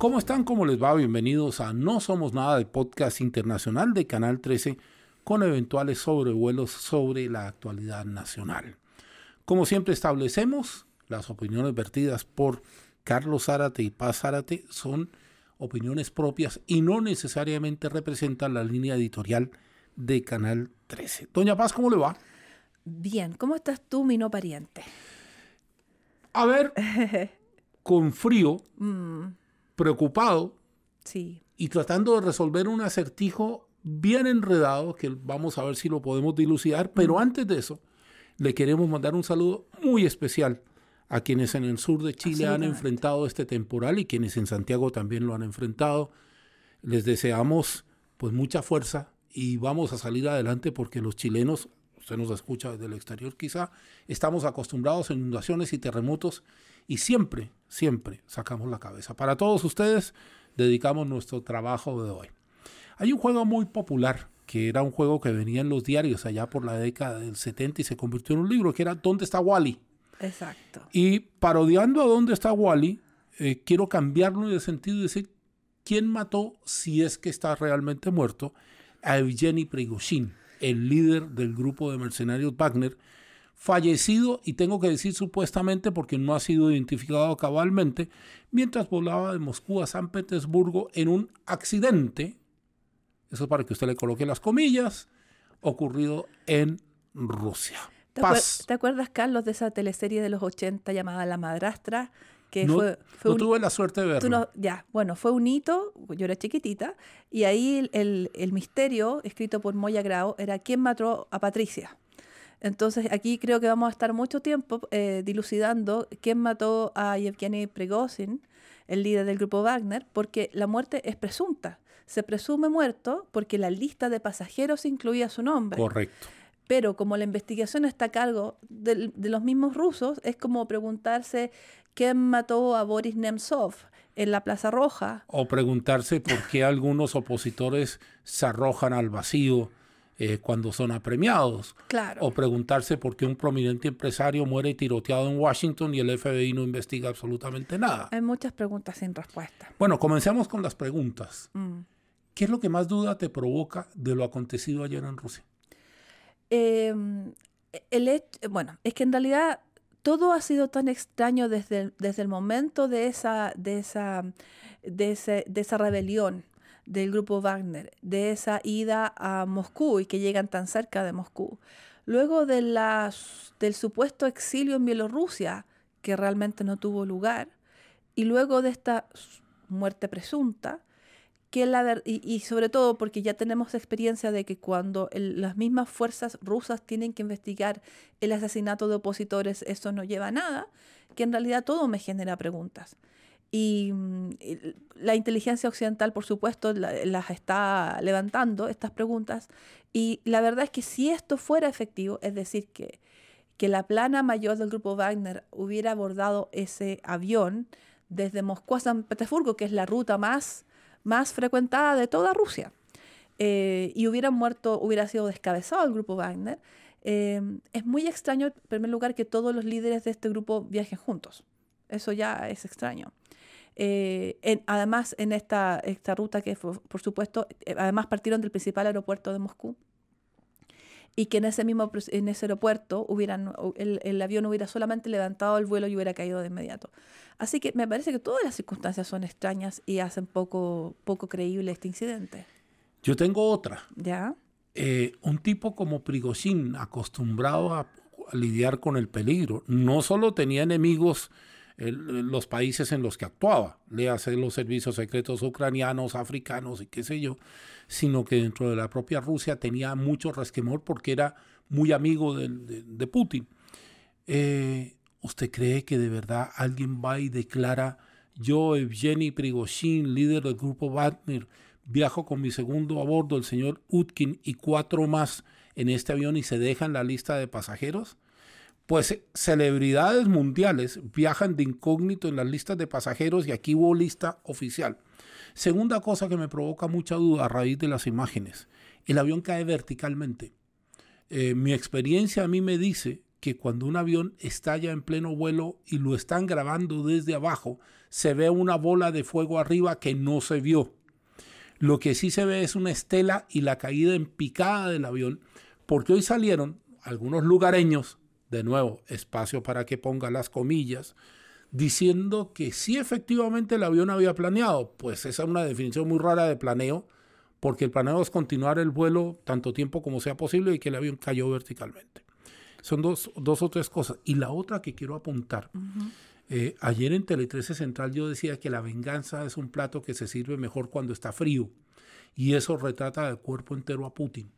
¿Cómo están? ¿Cómo les va? Bienvenidos a No Somos Nada de Podcast Internacional de Canal 13 con eventuales sobrevuelos sobre la actualidad nacional. Como siempre establecemos, las opiniones vertidas por Carlos Zárate y Paz Zárate son opiniones propias y no necesariamente representan la línea editorial de Canal 13. Doña Paz, ¿cómo le va? Bien, ¿cómo estás tú, mi no pariente? A ver, con frío, preocupado Sí, y tratando de resolver un acertijo bien enredado que vamos a ver si lo podemos dilucidar, pero antes de eso le queremos mandar un saludo muy especial a quienes en el sur de Chile han enfrentado este temporal y quienes en Santiago también lo han enfrentado. Les deseamos pues mucha fuerza y vamos a salir adelante porque los chilenos, usted nos escucha desde el exterior quizá, estamos acostumbrados a inundaciones y terremotos y siempre, siempre sacamos la cabeza. Para todos ustedes dedicamos nuestro trabajo de hoy. Hay un juego muy popular que era un juego que venía en los diarios allá por la década del 70 y se convirtió en un libro que era ¿Dónde está Wally? exacto. Y parodiando a dónde está Wally, eh, quiero cambiarlo de sentido y decir quién mató, si es que está realmente muerto, a Evgeny Prigozhin, el líder del grupo de mercenarios Wagner, fallecido, y tengo que decir supuestamente porque no ha sido identificado cabalmente, mientras volaba de Moscú a San Petersburgo en un accidente, eso es para que usted le coloque las comillas, ocurrido en Rusia. ¿Te, acuer- Paz. te acuerdas, Carlos, de esa teleserie de los 80 llamada La Madrastra? Que No, fue, fue no un- tuve la suerte de verlo. tú no- ya, bueno, fue un hito, yo era chiquitita, y ahí el, el- misterio, escrito por Moya Grau, era quién mató a Patricia. Entonces aquí creo que vamos a estar mucho tiempo eh, dilucidando quién mató a Yevgeny Prigozhin, el líder del grupo Wagner, porque la muerte es presunta. Se presume muerto porque la lista de pasajeros incluía su nombre. Correcto. Pero como la investigación está a cargo de, los mismos rusos, es como preguntarse quién mató a Boris Nemtsov en la Plaza Roja. O preguntarse por qué algunos opositores se arrojan al vacío eh, cuando son apremiados. Claro. O preguntarse por qué un prominente empresario muere tiroteado en Washington y el FBI no investiga absolutamente nada. Hay muchas preguntas sin respuesta. Bueno, comencemos con las preguntas. Mm. ¿Qué es lo que más duda te provoca de lo acontecido ayer en Rusia? Eh, el bueno, es que en realidad todo ha sido tan extraño desde el, desde el momento de esa, de, esa, de, de esa rebelión del grupo Wagner, de esa ida a Moscú y que llegan tan cerca de Moscú. Luego de la, del supuesto exilio en Bielorrusia, que realmente no tuvo lugar, y luego de esta muerte presunta, que la y, sobre todo porque ya tenemos experiencia de que cuando las mismas fuerzas rusas tienen que investigar el asesinato de opositores, eso no lleva a nada, que en realidad todo me genera preguntas. Y mm, la inteligencia occidental, por supuesto, la- las está levantando, estas preguntas. Y la verdad es que si esto fuera efectivo, es decir, que, que la plana mayor del grupo Wagner hubiera abordado ese avión desde Moscú a San Petersburgo, que es la ruta más, más frecuentada de toda Rusia, eh, y hubieran muerto, hubiera sido descabezado el grupo Wagner, eh, es muy extraño, en primer lugar, que todos los líderes de este grupo viajen juntos. Eso ya es extraño. Eh, además, en esta, esta ruta que, fue, por supuesto, además partieron del principal aeropuerto de Moscú y que en ese mismo en ese aeropuerto hubieran el, el avión hubiera solamente levantado el vuelo y hubiera caído de inmediato. Así que me parece que todas las circunstancias son extrañas y hacen poco, poco creíble este incidente. Yo tengo otra. ¿Ya? Eh, un tipo como Prigozhin, acostumbrado a, a lidiar con el peligro, no solo tenía enemigos en los países en los que actuaba, léase los servicios secretos ucranianos, africanos y qué sé yo, sino que dentro de la propia Rusia tenía mucho resquemor porque era muy amigo de Putin. Eh, ¿Usted cree que de verdad alguien va y declara, yo, Evgeny Prigozhin, líder del grupo Wagner, viajo con mi segundo a bordo, el señor Utkin, y cuatro más en este avión y se dejan la lista de pasajeros? Pues eh, celebridades mundiales viajan de incógnito en las listas de pasajeros y aquí hubo lista oficial. Segunda cosa que me provoca mucha duda a raíz de las imágenes, el avión cae verticalmente. Eh, mi experiencia a mí me dice que cuando un avión estalla en pleno vuelo y lo están grabando desde abajo, se ve una bola de fuego arriba que no se vio. Lo que sí se ve es una estela y la caída en picada del avión, porque hoy salieron algunos lugareños, de nuevo, espacio para que ponga las comillas, diciendo que sí efectivamente el avión había planeado. Pues esa es una definición muy rara de planeo, porque el planeo es continuar el vuelo tanto tiempo como sea posible y que el avión cayó verticalmente. Son dos, dos o tres cosas. Y la otra que quiero apuntar. Eh, ayer en Tele 13 Central yo decía que la venganza es un plato que se sirve mejor cuando está frío. Y eso retrata el cuerpo entero a Putin.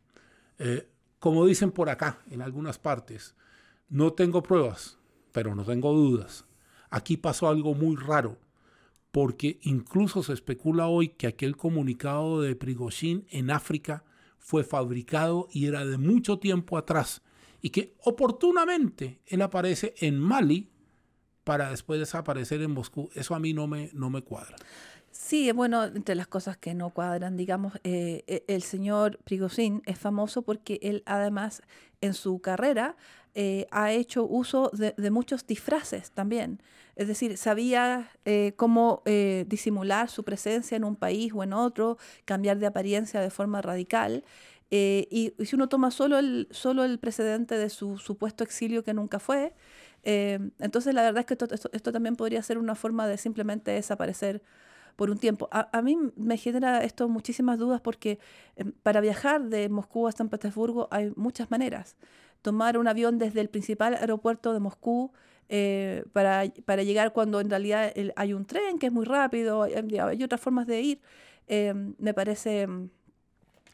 Eh, como dicen por acá, en algunas partes, no tengo pruebas, pero no tengo dudas. Aquí pasó algo muy raro porque incluso se especula hoy que aquel comunicado de Prigozhin en África fue fabricado y era de mucho tiempo atrás y que oportunamente él aparece en Mali para después desaparecer en Moscú. Eso a mí no me, no me cuadra. Sí, bueno, entre las cosas que no cuadran, digamos, eh, e, el señor Prigozhin es famoso porque él además en su carrera eh, ha hecho uso de, muchos disfraces también. Es decir, sabía eh, cómo disimular su presencia en un país o en otro, cambiar de apariencia de forma radical. Y, si uno toma solo el, solo el precedente de su supuesto exilio que nunca fue, entonces la verdad es que esto, esto, también podría ser una forma de simplemente desaparecer por un tiempo. A, a, mí me genera esto muchísimas dudas porque em, para viajar de Moscú a San Petersburgo hay muchas maneras tomar un avión desde el principal aeropuerto de Moscú eh, para, para, llegar cuando en realidad hay un tren que es muy rápido, hay, otras formas de ir, eh, me parece,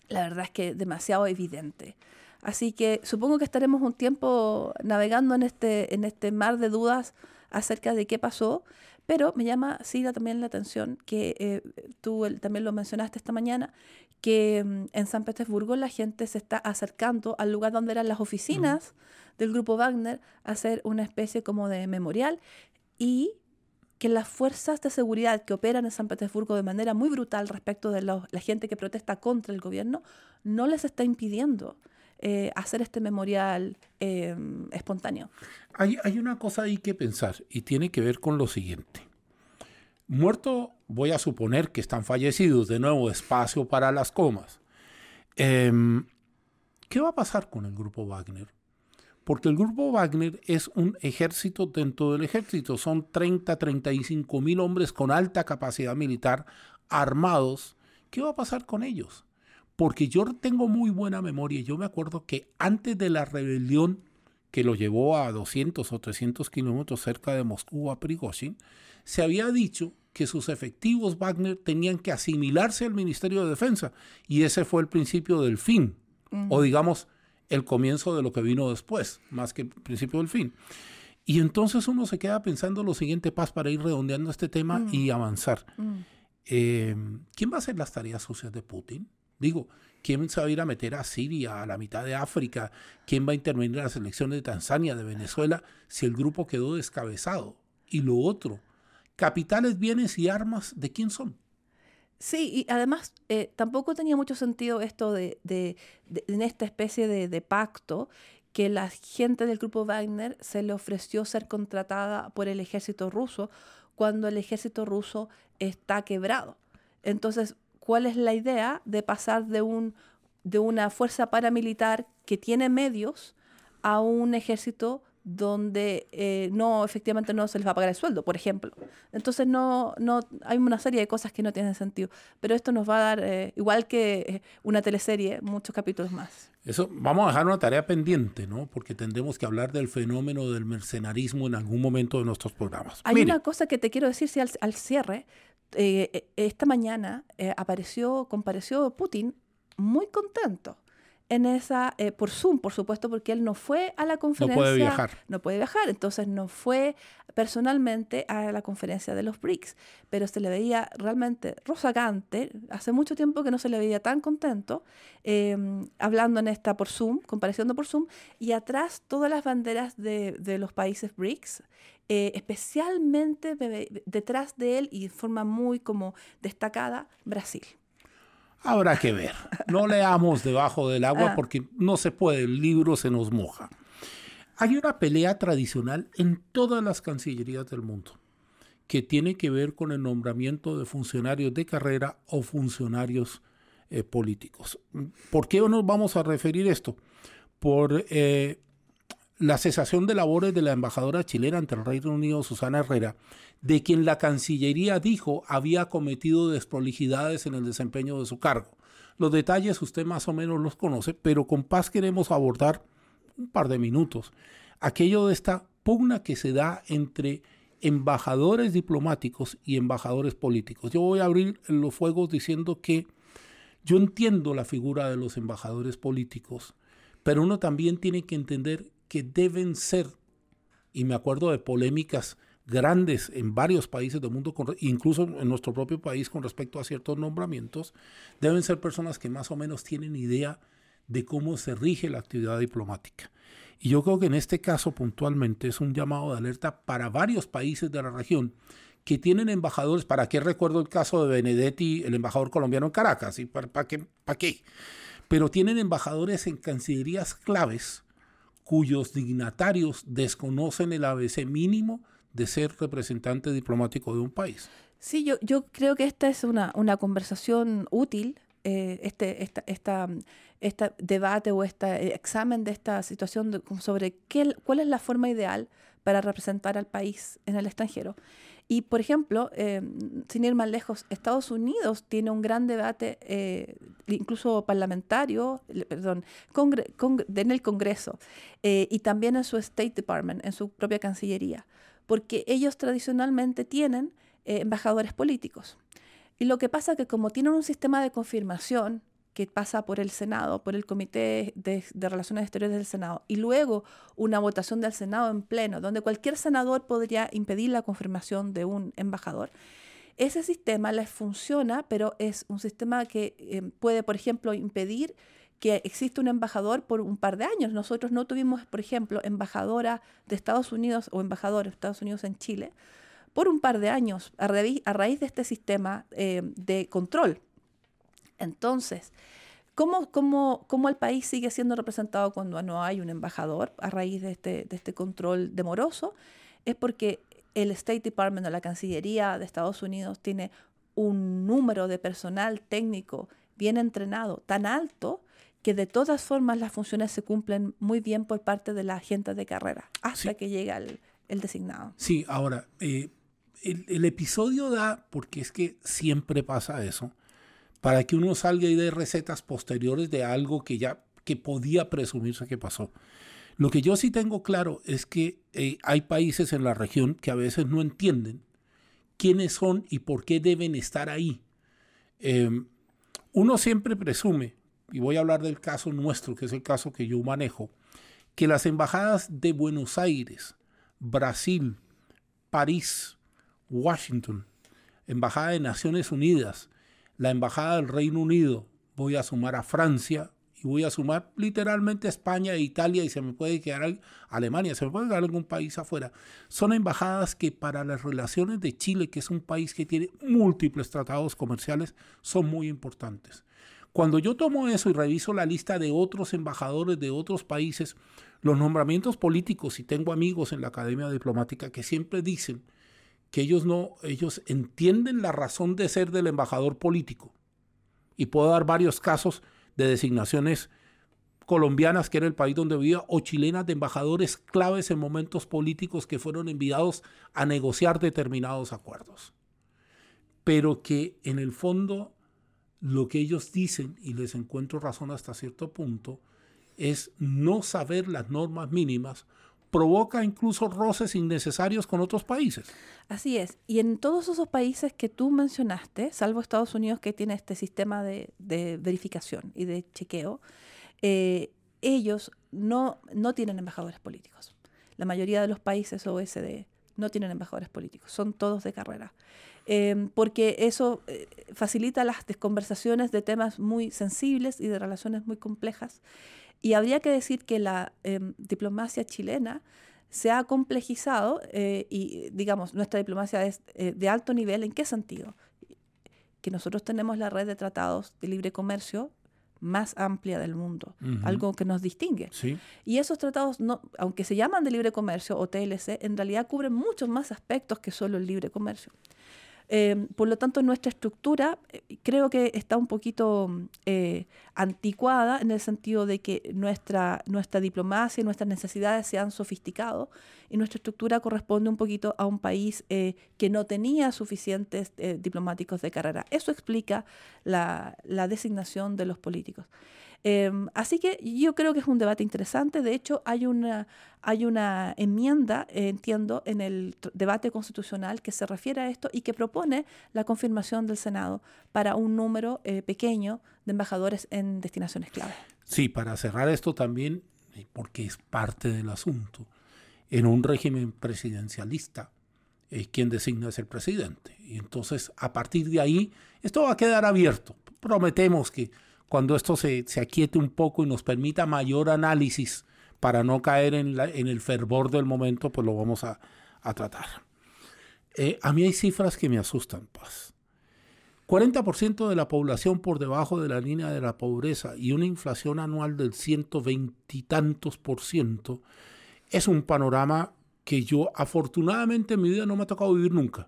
la verdad es que demasiado evidente. Así que supongo que estaremos un tiempo navegando en este, en este mar de dudas acerca de qué pasó, pero me llama sí también la atención que eh, tú también lo mencionaste esta mañana, que mm, en San Petersburgo la gente se está acercando al lugar donde eran las oficinas del grupo Wagner a hacer una especie como de memorial y que las fuerzas de seguridad que operan en San Petersburgo de manera muy brutal respecto de la gente que protesta contra el gobierno no les está impidiendo eh, hacer este memorial em, espontáneo. Hay, una cosa ahí que pensar y tiene que ver con lo siguiente. Muerto, voy a suponer que están fallecidos, de nuevo, espacio para las comas. Em, ¿Qué va a pasar con el grupo Wagner? Porque el grupo Wagner es un ejército dentro del ejército. Son 30, 35 mil hombres con alta capacidad militar, armados. ¿Qué va a pasar con ellos? Porque yo tengo muy buena memoria. Yo me acuerdo que antes de la rebelión que lo llevó a 200 o 300 kilómetros cerca de Moscú a Prigozhin, se había dicho que sus efectivos Wagner tenían que asimilarse al Ministerio de Defensa y ese fue el principio del fin, o digamos el comienzo de lo que vino después, más que el principio del fin. Y entonces uno se queda pensando lo siguiente, Paz, para ir redondeando este tema y avanzar. Eh, ¿Quién va a hacer las tareas sucias de Putin? Digo, ¿quién se va a ir a meter a Siria, a la mitad de África? ¿Quién va a intervenir en las elecciones de Tanzania, de Venezuela, si el grupo quedó descabezado? Y lo otro, capitales, bienes y armas, ¿de quién son? Sí, y además eh, tampoco tenía mucho sentido esto de, en esta especie de, pacto que la gente del grupo Wagner se le ofreció ser contratada por el ejército ruso cuando el ejército ruso está quebrado. Entonces, cuál es la idea de pasar de, un, de una fuerza paramilitar que tiene medios a un ejército donde eh, no efectivamente no se les va a pagar el sueldo, por ejemplo. Entonces no, no hay una serie de cosas que no tienen sentido, pero esto nos va a dar eh, igual que eh, una teleserie muchos capítulos más. Eso vamos a dejar una tarea pendiente, ¿no? Porque tendremos que hablar del fenómeno del mercenarismo en algún momento de nuestros programas. Hay una cosa que te quiero decir si al cierre eh, eh, esta mañana eh, apareció, compareció Putin muy contento en esa, por Zoom, por supuesto, porque él no fue a la conferencia. No puede viajar. No puede viajar, entonces no fue personalmente a la conferencia de los BRICS, pero se le veía realmente rozagante, hace mucho tiempo que no se le veía tan contento, em, hablando en esta por Zoom, compareciendo por Zoom, y atrás todas las banderas de, de los países BRICS, eh, especialmente detrás de él y de forma muy como destacada, Brasil. Habrá que ver. No leamos debajo del agua ah. porque no se puede, el libro se nos moja. Hay una pelea tradicional en todas las cancillerías del mundo que tiene que ver con el nombramiento de funcionarios de carrera o funcionarios eh, políticos. ¿Por qué nos vamos a referir esto? Por eh, la cesación de labores de la embajadora chilena ante el Reino Unido, Susana Herrera, de quien la Cancillería dijo había cometido desprolijidades en el desempeño de su cargo. Los detalles usted más o menos los conoce, pero con paz queremos abordar un par de minutos aquello de esta pugna que se da entre embajadores diplomáticos y embajadores políticos. Yo voy a abrir los fuegos diciendo que yo entiendo la figura de los embajadores políticos, pero uno también tiene que entender que deben ser, y me acuerdo de polémicas grandes en varios países del mundo, incluso en nuestro propio país con respecto a ciertos nombramientos, deben ser personas que más o menos tienen idea de cómo se rige la actividad diplomática. Y yo creo que en este caso puntualmente es un llamado de alerta para varios países de la región que tienen embajadores. ¿Para qué recuerdo el caso de Benedetti, el embajador colombiano en Caracas? ¿Y para, para, qué, ¿Para qué? Pero tienen embajadores en cancillerías claves cuyos dignatarios desconocen el ABC mínimo de ser representante diplomático de un país. Sí, yo, yo creo que esta es una, una conversación útil, eh, este, esta, esta, debate o este examen de esta situación sobre qué, cuál es la forma ideal para representar al país en el extranjero. Y, por ejemplo, eh, sin ir más lejos, Estados Unidos tiene un gran debate, eh, incluso parlamentario, perdón, en el Congreso eh, y también en su State Department, en su propia Cancillería, porque ellos tradicionalmente tienen embajadores políticos. Y lo que pasa es que como tienen un sistema de confirmación que pasa por el Senado, por el Comité de, Relaciones Exteriores del Senado, y luego una votación del Senado en pleno, donde cualquier senador podría impedir la confirmación de un embajador. Ese sistema les funciona, pero es un sistema que eh, puede, por ejemplo, impedir que exista un embajador por un par de años. Nosotros no tuvimos, por ejemplo, embajadora de Estados Unidos o embajador de Estados Unidos en Chile por un par de años a, raíz, de este sistema eh, de control entonces, ¿cómo, cómo, cómo el país sigue siendo representado cuando no hay un embajador a raíz de este, de este control demoroso? Es porque el State Department o la Cancillería de Estados Unidos tiene un número de personal técnico bien entrenado tan alto que de todas formas las funciones se cumplen muy bien por parte de la gente de carrera hasta que llega el, el, designado. Sí, ahora, eh, el, el, episodio da, porque es que siempre pasa eso, para que uno salga y dé recetas posteriores de algo que ya que podía presumirse que pasó. Lo que yo sí tengo claro es que eh, hay países en la región que a veces no entienden quiénes son y por qué deben estar ahí. Em, uno siempre presume, y voy a hablar del caso nuestro, que es el caso que yo manejo, que las embajadas de Buenos Aires, Brasil, París, Washington, Embajada de Naciones Unidas, la Embajada del Reino Unido, voy a sumar a Francia y voy a sumar literalmente a España e Italia y se me puede quedar Alemania, se me puede quedar algún país afuera. Son embajadas que para las relaciones de Chile, que es un país que tiene múltiples tratados comerciales, son muy importantes. Cuando yo tomo eso y reviso la lista de otros embajadores de otros países, los nombramientos políticos, y tengo amigos en la Academia Diplomática que siempre dicen que ellos no, ellos entienden la razón de ser del embajador político. Y puedo dar varios casos de designaciones colombianas, que era el país donde vivía, o chilenas de embajadores claves en momentos políticos que fueron enviados a negociar determinados acuerdos. Pero que en el fondo lo que ellos dicen, y les encuentro razón hasta cierto punto, es no saber las normas mínimas provoca incluso roces innecesarios con otros países. Así es. Y en todos esos países que tú mencionaste, salvo Estados Unidos que tiene este sistema de, verificación y de chequeo, eh, ellos no, no tienen embajadores políticos. La mayoría de los países OSD no tienen embajadores políticos, son todos de carrera. Eh, porque eso eh, facilita las conversaciones de temas muy sensibles y de relaciones muy complejas y habría que decir que la em, diplomacia chilena se ha complejizado eh, y, digamos, nuestra diplomacia es eh, de alto nivel. ¿En qué sentido? Que nosotros tenemos la red de tratados de libre comercio más amplia del mundo, algo que nos distingue. Sí. Y esos tratados, no, aunque se llaman de libre comercio o TLC, en realidad cubren muchos más aspectos que solo el libre comercio. Eh, por lo tanto, nuestra estructura eh, creo que está un poquito eh, anticuada en el sentido de que nuestra, nuestra diplomacia y nuestras necesidades se han sofisticado y nuestra estructura corresponde un poquito a un país eh, que no tenía suficientes diplomáticos de carrera. Eso explica la designación de los políticos. Eh, así que yo creo que es un debate interesante. De hecho, hay una, hay una enmienda, eh, entiendo, en el debate constitucional que se refiere a esto y que propone la confirmación del Senado para un número eh, pequeño de embajadores en destinaciones clave. Sí, para cerrar esto también, eh, porque es parte del asunto, en un régimen presidencialista, eh, quien designa es el presidente. Y entonces, a partir de ahí, esto va a quedar abierto. Prometemos que cuando esto se, se aquiete un poco y nos permita mayor análisis para no caer en, la- en el fervor del momento, pues lo vamos a, a tratar. Eh, a mí hay cifras que me asustan, Paz. 40% de la población por debajo de la línea de la pobreza y una inflación anual del 120 y tantos por ciento es un panorama que yo afortunadamente en mi vida no me ha tocado vivir nunca.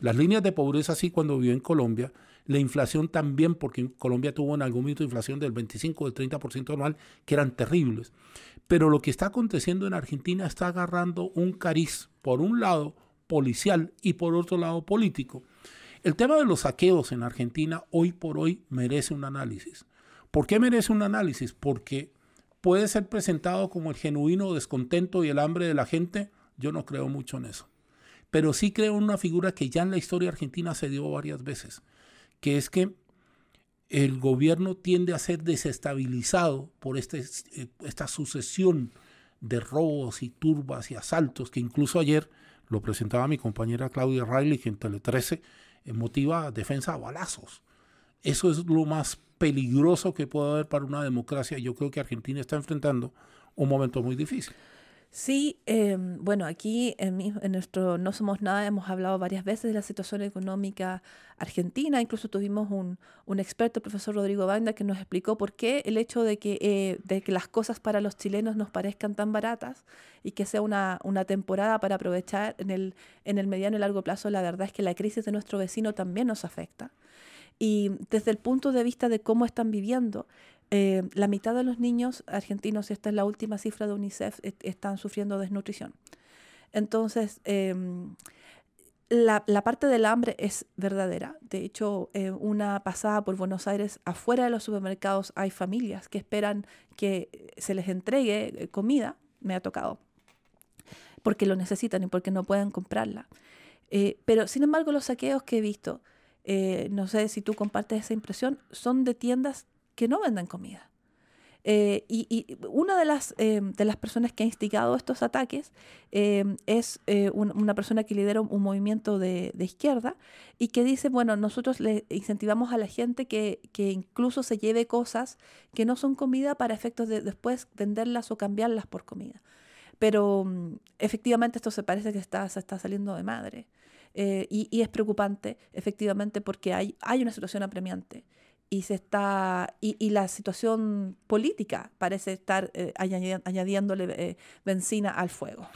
Las líneas de pobreza sí cuando viví en Colombia, la inflación también, porque Colombia tuvo en algún momento inflación del 25 o del 30% anual, que eran terribles. Pero lo que está aconteciendo en Argentina está agarrando un cariz, por un lado policial y por otro lado político. El tema de los saqueos en Argentina hoy por hoy merece un análisis. ¿Por qué merece un análisis? Porque puede ser presentado como el genuino descontento y el hambre de la gente. Yo no creo mucho en eso. Pero sí creo en una figura que ya en la historia argentina se dio varias veces, que es que el gobierno tiende a ser desestabilizado por este, eh, esta sucesión de robos y turbas y asaltos que incluso ayer lo presentaba mi compañera Claudia Riley en Tele 13 eh, motiva defensa a balazos. Eso es lo más peligroso que puede haber para una democracia. Yo creo que Argentina está enfrentando un momento muy difícil. Sí, eh, bueno, aquí en, en nuestro No Somos Nada hemos hablado varias veces de la situación económica argentina. Incluso tuvimos un, un experto, el profesor Rodrigo Banda, que nos explicó por qué el hecho de que, eh, de que las cosas para los chilenos nos parezcan tan baratas y que sea una, una temporada para aprovechar en el, en el mediano y largo plazo, la verdad es que la crisis de nuestro vecino también nos afecta. Y desde el punto de vista de cómo están viviendo, eh, la mitad de los niños argentinos, y esta es la última cifra de UNICEF, est- están sufriendo desnutrición. Entonces, em, la, la parte del hambre es verdadera. De hecho, eh, una pasada por Buenos Aires, afuera de los supermercados hay familias que esperan que se les entregue eh, comida, me ha tocado, porque lo necesitan y porque no pueden comprarla. Eh, pero, sin embargo, los saqueos que he visto, no sé si tú compartes esa impresión, son de tiendas que no venden comida. Eh, y, una de las, eh, de las personas que ha instigado estos ataques eh, es un- una persona que lidera un, movimiento de, izquierda y que dice, bueno, nosotros le incentivamos a la gente que, que incluso se lleve cosas que no son comida para efectos de después venderlas o cambiarlas por comida. Pero mm, efectivamente esto se parece que está, se está saliendo de madre. Y, y es preocupante, efectivamente, porque hay, hay una situación apremiante y se está y, la situación política parece estar eh, añadi- añadiéndole eh, benzina al fuego.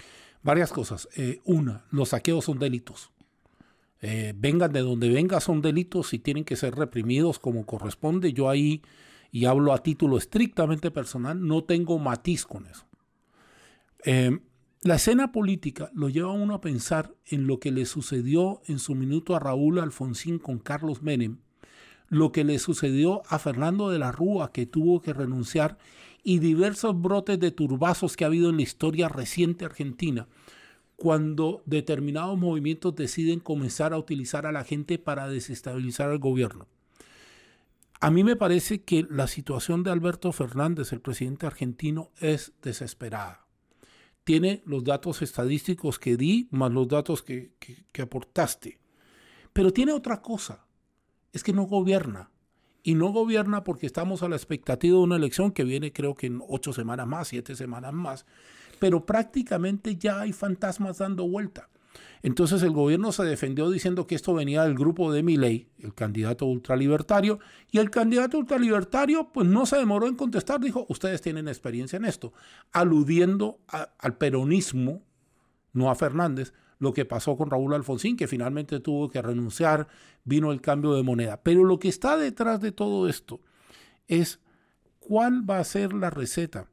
Varias cosas. Eh, una, los saqueos son delitos. Vengan de donde vengan, son delitos y tienen que ser reprimidos como corresponde. Yo ahí, y hablo a título estrictamente personal, no tengo matiz con eso. La escena política lo lleva a uno a pensar en lo que le sucedió en su minuto a Raúl Alfonsín con Carlos Menem, lo que le sucedió a Fernando de la Rúa, que tuvo que renunciar, y diversos brotes de turbazos que ha habido en la historia reciente argentina, cuando determinados movimientos deciden comenzar a utilizar a la gente para desestabilizar al gobierno. A mí me parece que la situación de Alberto Fernández, el presidente argentino, es desesperada tiene los datos estadísticos que di más los datos que, que, que, aportaste. Pero tiene otra cosa, es que no gobierna. Y no gobierna porque estamos a la expectativa de una elección que viene creo que en ocho semanas más, siete semanas más. Pero prácticamente ya hay fantasmas dando vuelta. Entonces el gobierno se defendió diciendo que esto venía del grupo de Milei, el candidato ultralibertario, y el candidato ultralibertario pues no se demoró en contestar, dijo, ustedes tienen experiencia en esto, aludiendo al peronismo, no a Fernández, lo que pasó con Raúl Alfonsín, que finalmente tuvo que renunciar, vino el cambio de moneda. Pero lo que está detrás de todo esto es cuál va a ser la receta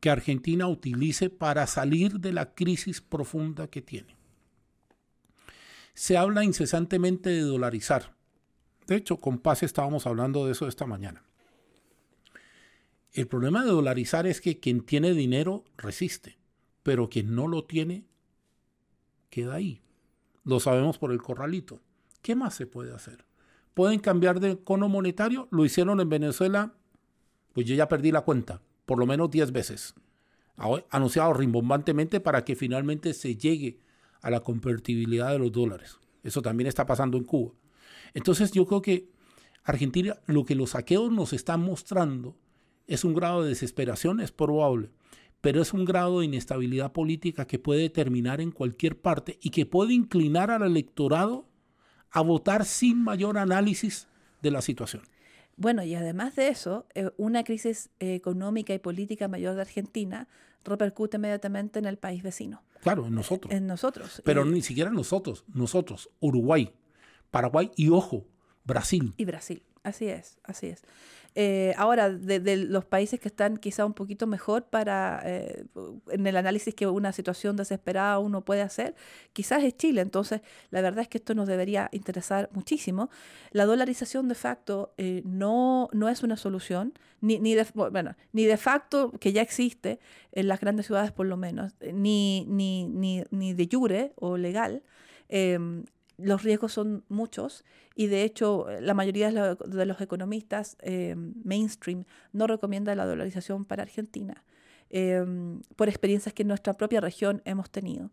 que Argentina utilice para salir de la crisis profunda que tiene se habla incesantemente de dolarizar. De hecho, con Paz estábamos hablando de eso esta mañana. El problema de dolarizar es que quien tiene dinero resiste, pero quien no lo tiene queda ahí. Lo sabemos por el corralito. ¿Qué más se puede hacer? ¿Pueden cambiar de cono monetario? Lo hicieron en Venezuela, pues yo ya perdí la cuenta, por lo menos 10 veces. Anunciado rimbombantemente para que finalmente se llegue a la convertibilidad de los dólares. Eso también está pasando en Cuba. Entonces yo creo que Argentina, lo que los saqueos nos están mostrando es un grado de desesperación, es probable, pero es un grado de inestabilidad política que puede terminar en cualquier parte y que puede inclinar al electorado a votar sin mayor análisis de la situación. Bueno, y además de eso, eh, una crisis económica y política mayor de Argentina repercute inmediatamente en el país vecino. Claro, en nosotros. En nosotros. Pero ni siquiera nosotros, nosotros, Uruguay, Paraguay y ojo, Brasil. Y Brasil, así es, así es. Eh, ahora, de, los países que están quizá un poquito mejor para eh, en el análisis que una situación desesperada uno puede hacer, quizás es Chile. Entonces, la verdad es que esto nos debería interesar muchísimo. La dolarización de facto eh, no, no es una solución, ni, ni, de, bueno, ni de facto, que ya existe en las grandes ciudades por lo menos, ni, ni, ni, ni de jure o legal. Em, los riesgos son muchos y de hecho la mayoría de los economistas eh, mainstream no recomienda la dolarización para Argentina eh, por experiencias que en nuestra propia región hemos tenido.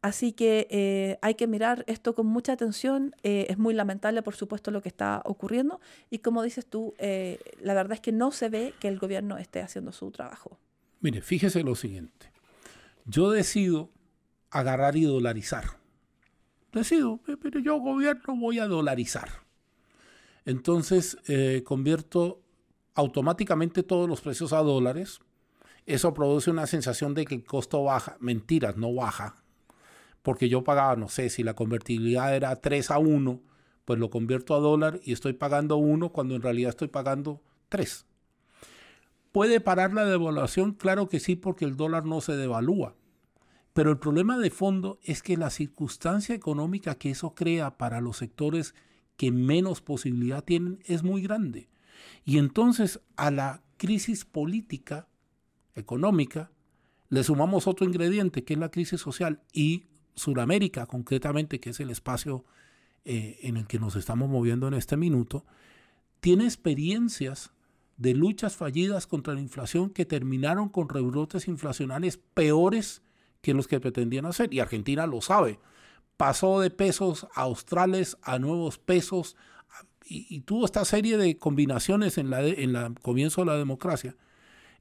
Así que eh, hay que mirar esto con mucha atención. es muy lamentable, por supuesto, lo que está ocurriendo. Y como dices tú, la verdad es que no se ve que el gobierno esté haciendo su trabajo. Mire, fíjese lo siguiente. Yo decido agarrar y dolarizar decido, pero yo gobierno voy a dolarizar. Entonces eh, convierto automáticamente todos los precios a dólares. Eso produce una sensación de que el costo baja. Mentiras, no baja. Porque yo pagaba, no sé, si la convertibilidad era 3 a 1, pues lo convierto a dólar y estoy pagando 1 cuando en realidad estoy pagando 3. ¿Puede parar la devaluación? Claro que sí, porque el dólar no se devalúa. Pero el problema de fondo es que la circunstancia económica que eso crea para los sectores que menos posibilidad tienen es muy grande. Y entonces a la crisis política, económica, le sumamos otro ingrediente que es la crisis social y Sudamérica concretamente, que es el espacio eh, en el que nos estamos moviendo en este minuto, tiene experiencias de luchas fallidas contra la inflación que terminaron con rebrotes inflacionales peores que los que pretendían hacer. Y Argentina lo sabe. Pasó de pesos australes a nuevos pesos y, tuvo esta serie de combinaciones en la comienzo de la democracia.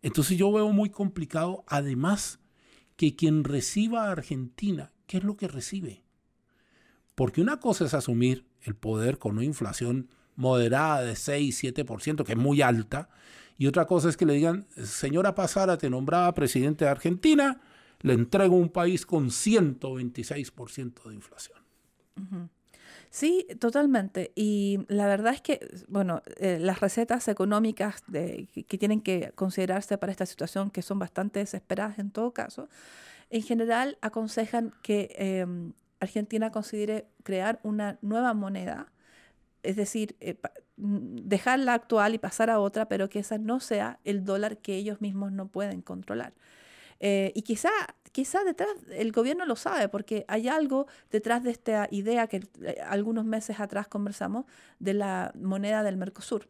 Entonces yo veo muy complicado, además, que quien reciba a Argentina, ¿qué es lo que recibe? Porque una cosa es asumir el poder con una inflación moderada de 6, 7%, que es muy alta, y otra cosa es que le digan, señora Pasara, te nombraba presidente de Argentina, le entrego un país con 126% de inflación. Sí, totalmente. Y la verdad es que, bueno, eh, las recetas económicas de, que tienen que considerarse para esta situación, que son bastante desesperadas en todo caso, en general aconsejan que em, Argentina considere crear una nueva moneda, es decir, eh, dejar la actual y pasar a otra, pero que esa no sea el dólar que ellos mismos no pueden controlar. Eh, y quizá, quizá detrás, el gobierno lo sabe, porque hay algo detrás de esta idea que eh, algunos meses atrás conversamos de la moneda del Mercosur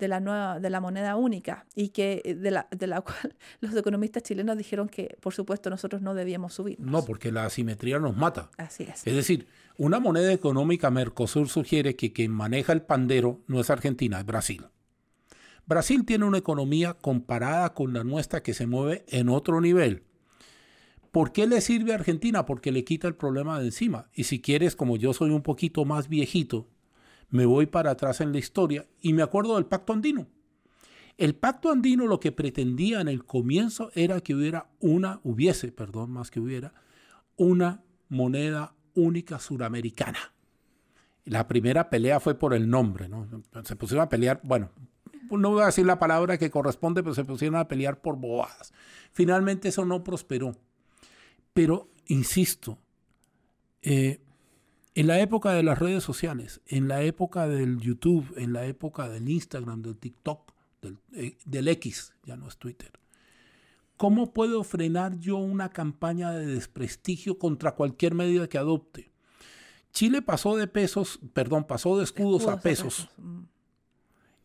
de la nueva de la moneda única y que eh, de la, de la cual los economistas chilenos dijeron que por supuesto nosotros no debíamos subir. No, porque la asimetría nos mata. Así es. Es decir, una moneda económica Mercosur sugiere que quien maneja el pandero no es Argentina, es Brasil. Brasil tiene una economía comparada con la nuestra que se mueve en otro nivel. ¿Por qué le sirve a Argentina? Porque le quita el problema de encima. Y si quieres, como yo soy un poquito más viejito, me voy para atrás en la historia y me acuerdo del pacto andino. El pacto andino lo que pretendía en el comienzo era que hubiera una, hubiese, perdón, más que hubiera, una moneda única suramericana. La primera pelea fue por el nombre, ¿no? Se pusieron a pelear, bueno, no voy a decir la palabra que corresponde, pero se pusieron a pelear por bobadas. Finalmente eso no prosperó. Pero, insisto, eh, en la época de las redes sociales, en la época del YouTube, en la época del Instagram, del TikTok, del, eh, del X, ya no es Twitter, ¿cómo puedo frenar yo una campaña de desprestigio contra cualquier medida que adopte? Chile pasó de pesos, perdón, pasó de escudos, a pesos. Mm.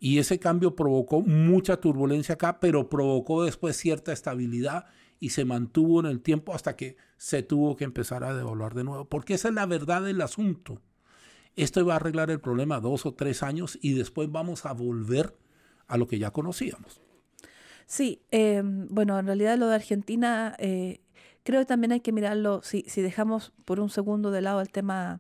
Y ese cambio provocó mucha turbulencia acá, pero provocó después cierta estabilidad y se mantuvo en el tiempo hasta que se tuvo que empezar a devaluar de nuevo. Porque esa es la verdad del asunto. Esto va a arreglar el problema dos o tres años y después vamos a volver a lo que ya conocíamos. Sí, eh, bueno, en realidad lo de Argentina, eh, creo que también hay que mirarlo, si, si dejamos por un segundo de lado el tema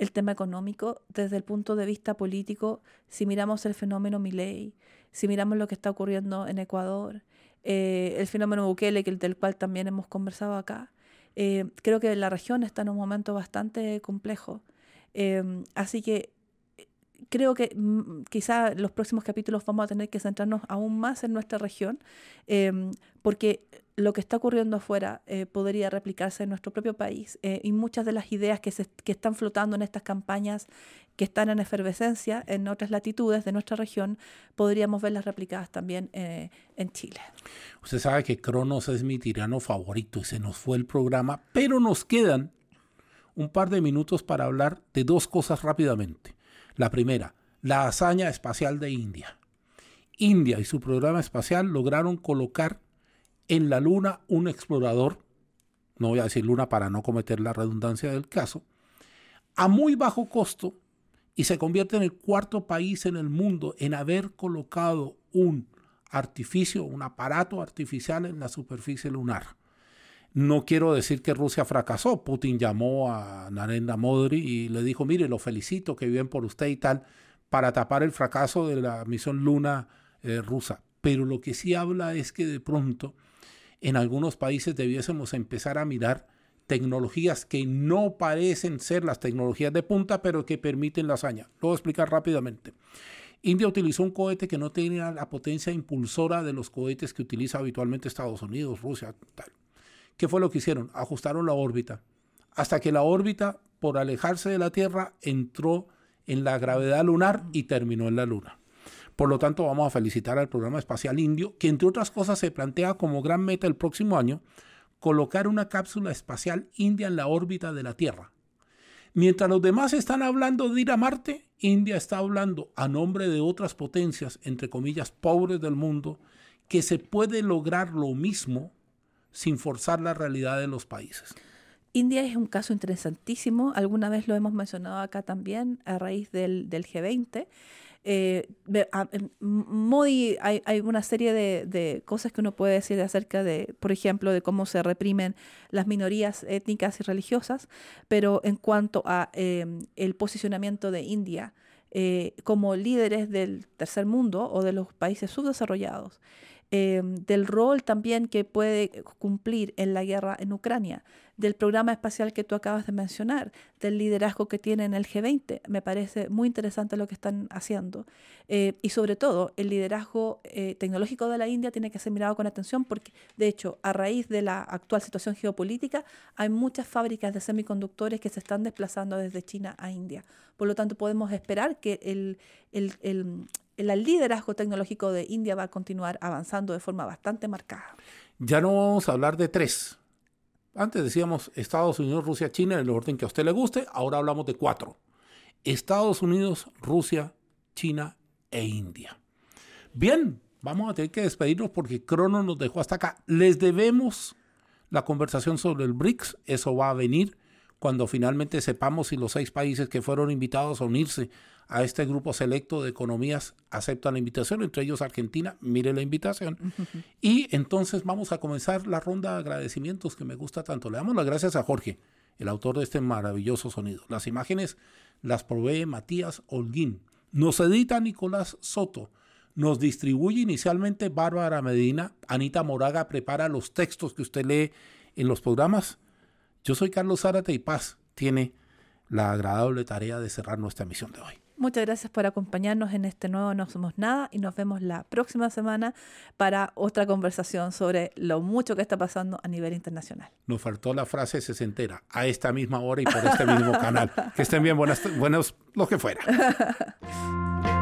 el tema económico desde el punto de vista político, si miramos el fenómeno Milei, si miramos lo que está ocurriendo en Ecuador, eh, el fenómeno Bukele, del cual también hemos conversado acá, eh, creo que la región está en un momento bastante complejo. Eh, así que creo que mm, quizá los próximos capítulos vamos a tener que centrarnos aún más en nuestra región, porque lo que está ocurriendo afuera eh, podría replicarse en nuestro propio país eh, y muchas de las ideas que, se, que están flotando en estas campañas que están en efervescencia en otras latitudes de nuestra región, podríamos verlas replicadas también eh, en Chile. Usted sabe que Cronos es mi tirano favorito y se nos fue el programa, pero nos quedan un par de minutos para hablar de dos cosas rápidamente. La primera, la hazaña espacial de India. India y su programa espacial lograron colocar en la Luna un explorador, no voy a decir Luna para no cometer la redundancia del caso, a muy bajo costo y se convierte en el cuarto país en el mundo en haber colocado un artificio, un aparato artificial en la superficie lunar. No quiero decir que Rusia fracasó. Putin llamó a Narendra Modi y le dijo, mire, lo felicito, que bien por usted y tal, para tapar el fracaso de la misión Luna eh, rusa. Pero lo que sí habla es que de pronto en algunos países debiésemos empezar a mirar tecnologías que no parecen ser las tecnologías de punta, pero que permiten la hazaña. Lo voy a explicar rápidamente. India utilizó un cohete que no tenía la potencia impulsora de los cohetes que utiliza habitualmente Estados Unidos, Rusia, tal. ¿Qué fue lo que hicieron? Ajustaron la órbita. Hasta que la órbita, por alejarse de la Tierra, entró en la gravedad lunar y terminó en la Luna. Por lo tanto, vamos a felicitar al programa espacial indio, que entre otras cosas se plantea como gran meta el próximo año colocar una cápsula espacial india en la órbita de la Tierra. Mientras los demás están hablando de ir a Marte, India está hablando a nombre de otras potencias, entre comillas, pobres del mundo, que se puede lograr lo mismo sin forzar la realidad de los países. India es un caso interesantísimo, alguna vez lo hemos mencionado acá también a raíz del, del G20. Eh, Modi, hay, hay, una serie de, de, cosas que uno puede decir acerca de, por ejemplo, de cómo se reprimen las minorías étnicas y religiosas, pero en cuanto a em, el posicionamiento de India eh, como líderes del tercer mundo o de los países subdesarrollados, em, del rol también que puede cumplir en la guerra en Ucrania, del programa espacial que tú acabas de mencionar, del liderazgo que tiene en el G20. Me parece muy interesante lo que están haciendo. Eh, y sobre todo, el liderazgo eh, tecnológico de la India tiene que ser mirado con atención porque, de hecho, a raíz de la actual situación geopolítica, hay muchas fábricas de semiconductores que se están desplazando desde China a India. Por lo tanto, podemos esperar que el, el, el liderazgo tecnológico de India va a continuar avanzando de forma bastante marcada. Ya no vamos a hablar de tres, antes decíamos Estados Unidos, Rusia, China, en el orden que a usted le guste. Ahora hablamos de cuatro. Estados Unidos, Rusia, China e India. Bien, vamos a tener que despedirnos porque Crono nos dejó hasta acá. Les debemos la conversación sobre el BRICS. Eso va a venir cuando finalmente sepamos si los seis países que fueron invitados a unirse a este grupo selecto de economías aceptan la invitación, entre ellos Argentina, mire la invitación. Y entonces vamos a comenzar la ronda de agradecimientos que me gusta tanto. Le damos las gracias a Jorge, el autor de este maravilloso sonido. Las imágenes las provee Matías Holguín. Nos edita Nicolás Soto. Nos distribuye inicialmente Bárbara Medina. Anita Moraga prepara los textos que usted lee en los programas. Yo soy Carlos Zárate y Paz tiene la agradable tarea de cerrar nuestra emisión de hoy. Muchas gracias por acompañarnos en este nuevo No Somos Nada y nos vemos la próxima semana para otra conversación sobre lo mucho que está pasando a nivel internacional. Nos faltó la frase sesentera, a esta misma hora y por este mismo canal. Que estén bien, buenas, buenos, lo que fuera.